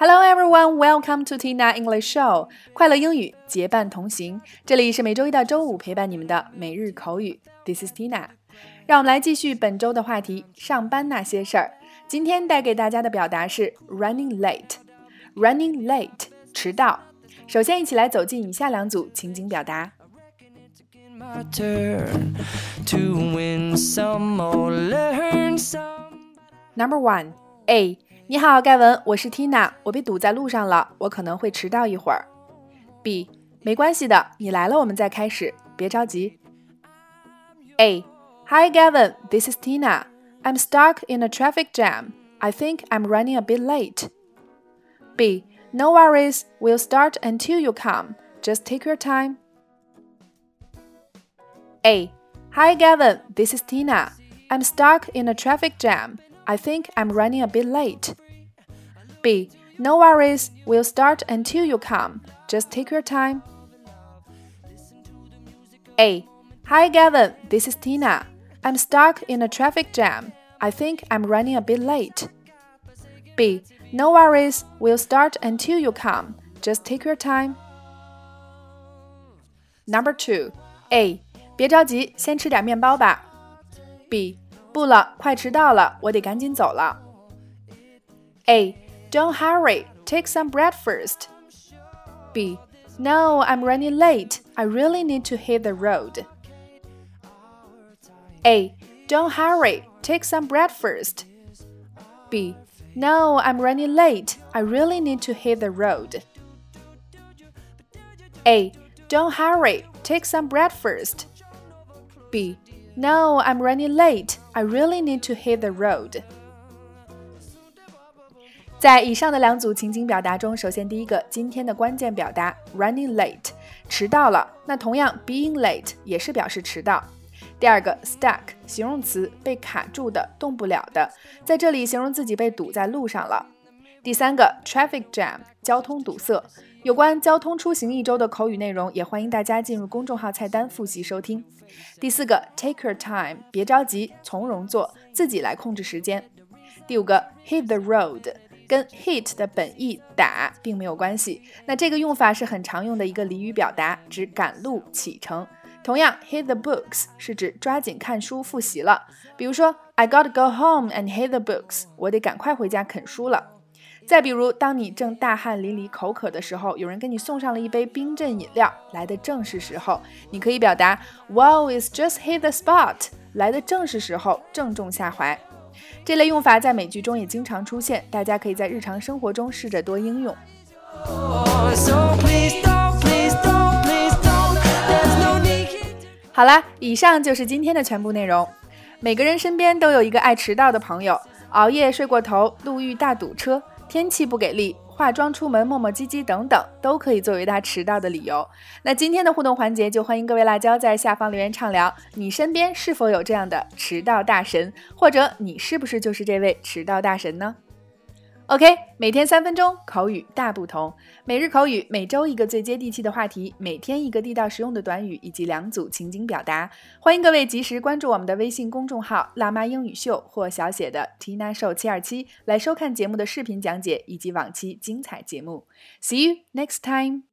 everyone, welcome to Tina English Show。快乐英语结伴同行，这里是每周一到周五陪伴你们的每日口语。This is Tina。让我们来继续本周的话题——上班那些事儿。今天带给大家的表达是 running late。running late，迟到。首先，一起来走进以下两组情景表达。Number one, A. 你好，盖文，我是 Tina，我被堵在路上了，我可能会迟到一会儿。B，没关系的，你来了我们再开始，别着急。A，Hi Gavin，this is Tina. I'm stuck in a traffic jam. I think I'm running a bit late. B, no worries, we'll start until you come. Just take your time. A, Hi Gavin, this is Tina. I'm stuck in a traffic jam. I think I'm running a bit late. B. No worries, we'll start until you come. Just take your time. A. Hi Gavin, this is Tina. I'm stuck in a traffic jam. I think I'm running a bit late. B. No worries, we'll start until you come. Just take your time. Number two. A. 别着急，先吃点面包吧。B. 不了，快迟到了，我得赶紧走了。A. Don't hurry, take some bread first. B. No, I'm running late. I really need to hit the road. A. Don't hurry, take some bread first. B. No, I'm running late. I really need to hit the road. A. Don't hurry, take some bread first. B. No, I'm running late. I really need to hit the road. 在以上的两组情景表达中，首先第一个，今天的关键表达 running late，迟到了。那同样 being late 也是表示迟到。第二个 stuck 形容词，被卡住的，动不了的，在这里形容自己被堵在路上了。第三个 traffic jam 交通堵塞。有关交通出行一周的口语内容，也欢迎大家进入公众号菜单复习收听。第四个，take your time，别着急，从容做，自己来控制时间。第五个，hit the road，跟 hit 的本意打并没有关系。那这个用法是很常用的一个俚语表达，指赶路启程。同样，hit the books 是指抓紧看书复习了。比如说，I gotta go home and hit the books，我得赶快回家啃书了。再比如，当你正大汗淋漓、口渴的时候，有人给你送上了一杯冰镇饮料，来的正是时候。你可以表达，Wow, it's just hit the spot，来的正是时候，正中下怀。这类用法在美剧中也经常出现，大家可以在日常生活中试着多应用。好啦，以上就是今天的全部内容。每个人身边都有一个爱迟到的朋友，熬夜睡过头，路遇大堵车。天气不给力，化妆出门磨磨唧唧等等，都可以作为他迟到的理由。那今天的互动环节，就欢迎各位辣椒在下方留言畅聊，你身边是否有这样的迟到大神，或者你是不是就是这位迟到大神呢？OK，每天三分钟口语大不同，每日口语每周一个最接地气的话题，每天一个地道实用的短语以及两组情景表达。欢迎各位及时关注我们的微信公众号“辣妈英语秀”或小写的 Tina Show 七二七，来收看节目的视频讲解以及往期精彩节目。See you next time.